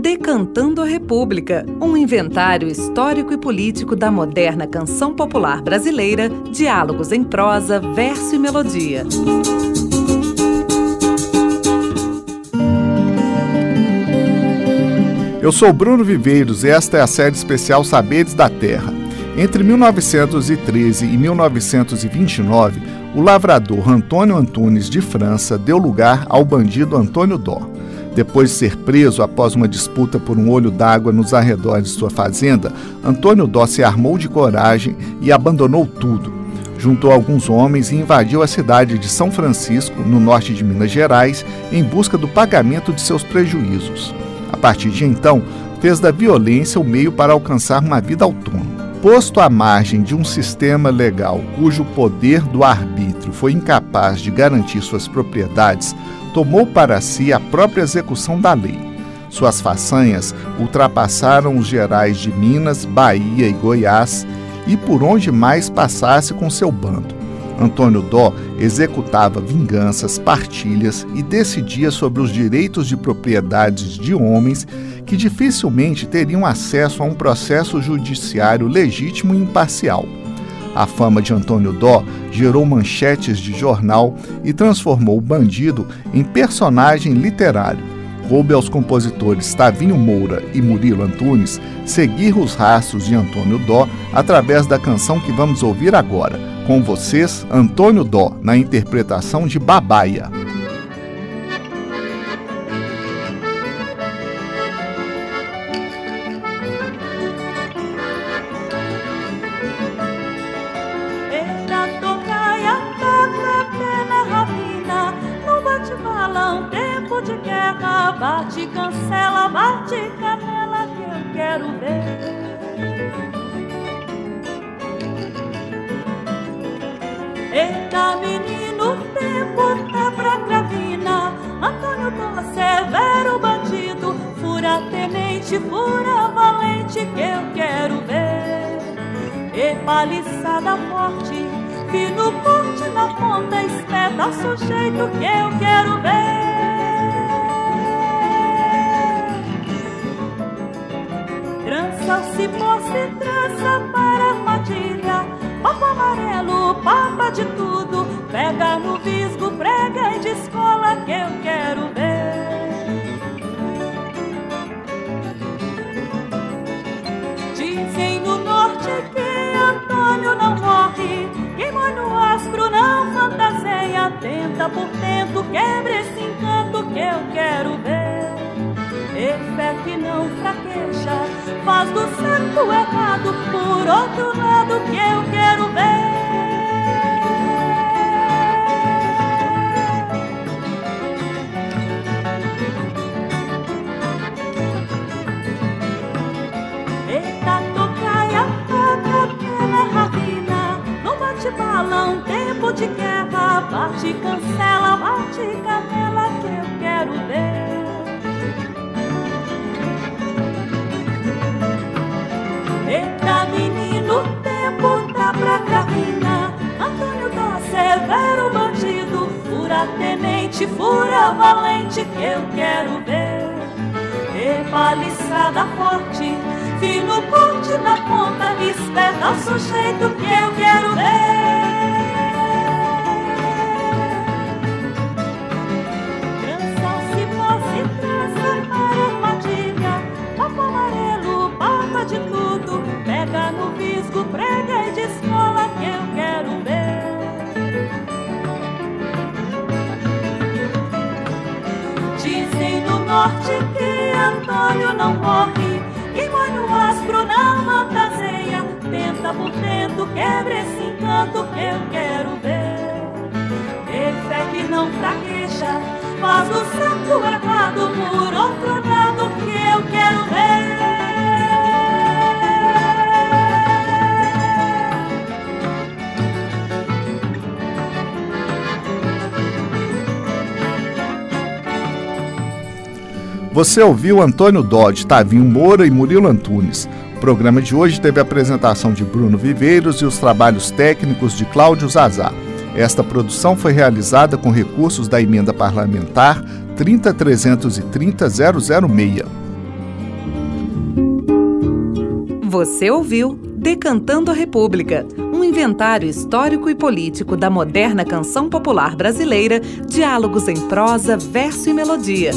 Decantando a República, um inventário histórico e político da moderna canção popular brasileira, diálogos em prosa, verso e melodia. Eu sou Bruno Viveiros e esta é a série especial Saberes da Terra. Entre 1913 e 1929, o lavrador Antônio Antunes de França deu lugar ao bandido Antônio Dó. Depois de ser preso após uma disputa por um olho d'água nos arredores de sua fazenda, Antônio Dó se armou de coragem e abandonou tudo. Juntou alguns homens e invadiu a cidade de São Francisco, no norte de Minas Gerais, em busca do pagamento de seus prejuízos. A partir de então, fez da violência o meio para alcançar uma vida autônoma. Posto à margem de um sistema legal cujo poder do arbítrio foi incapaz de garantir suas propriedades, tomou para si a própria execução da lei. Suas façanhas ultrapassaram os gerais de Minas, Bahia e Goiás e por onde mais passasse com seu bando. Antônio Dó executava vinganças, partilhas e decidia sobre os direitos de propriedades de homens que dificilmente teriam acesso a um processo judiciário legítimo e imparcial. A fama de Antônio Dó gerou manchetes de jornal e transformou o bandido em personagem literário. Coube aos compositores Tavinho Moura e Murilo Antunes seguir os rastros de Antônio Dó através da canção que vamos ouvir agora. Com vocês, Antônio Dó, na interpretação de Babaia. Bate, cancela, bate, canela que eu quero ver. Eita, menino, tempo tá pra gravina. Antônio Dom Severo bandido, fura tenente, fura valente que eu quero ver. E paliçada forte, fino corte na ponta, espeta sujeito que eu quero ver. De tudo, pega no visgo, prega e descola que eu quero ver. Dizem no norte que Antônio não morre, que no astro não fantaseia, tenta por tento, quebra esse encanto que eu quero ver. E fé que não fraqueja, faz do certo errado, por outro lado que eu quero ver. Bate balão, tempo de guerra, bate cancela, bate canela que eu quero ver. Eita menino, tempo tá pra carrina Antônio da Severo bandido Fura tenente, fura valente Que eu quero ver. E paliçada forte Fino corte na ponta Esperta o sujeito que eu quero ver que Antônio não morre, que no astro não fantaseia, tenta por dentro, quebra esse encanto que eu quero ver. E fé que não fraqueja, faz o certo errado por outro Você ouviu Antônio Dodge, Tavinho Moura e Murilo Antunes. O programa de hoje teve a apresentação de Bruno Viveiros e os trabalhos técnicos de Cláudio Zazá. Esta produção foi realizada com recursos da emenda parlamentar 30330-006. Você ouviu Decantando a República, um inventário histórico e político da moderna canção popular brasileira, diálogos em prosa, verso e melodia.